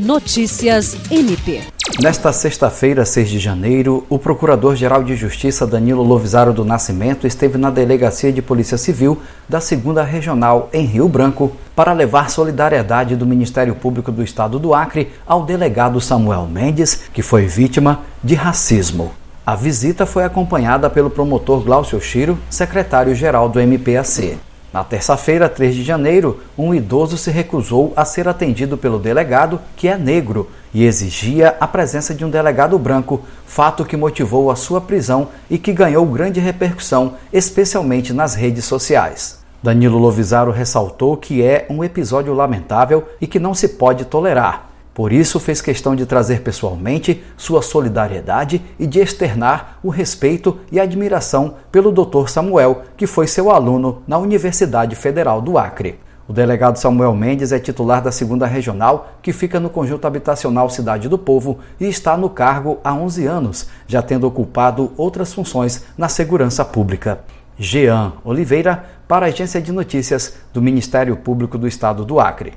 Notícias MP. Nesta sexta-feira, 6 de janeiro, o Procurador-Geral de Justiça Danilo Lovisaro do Nascimento esteve na Delegacia de Polícia Civil da Segunda Regional em Rio Branco para levar solidariedade do Ministério Público do Estado do Acre ao delegado Samuel Mendes, que foi vítima de racismo. A visita foi acompanhada pelo promotor Glaucio Chiro, secretário-geral do MPAC. Na terça-feira, 3 de janeiro, um idoso se recusou a ser atendido pelo delegado, que é negro, e exigia a presença de um delegado branco, fato que motivou a sua prisão e que ganhou grande repercussão, especialmente nas redes sociais. Danilo Lovisaro ressaltou que é um episódio lamentável e que não se pode tolerar. Por isso, fez questão de trazer pessoalmente sua solidariedade e de externar o respeito e admiração pelo Dr. Samuel, que foi seu aluno na Universidade Federal do Acre. O delegado Samuel Mendes é titular da segunda regional, que fica no conjunto habitacional Cidade do Povo e está no cargo há 11 anos, já tendo ocupado outras funções na segurança pública. Jean Oliveira, para a Agência de Notícias do Ministério Público do Estado do Acre.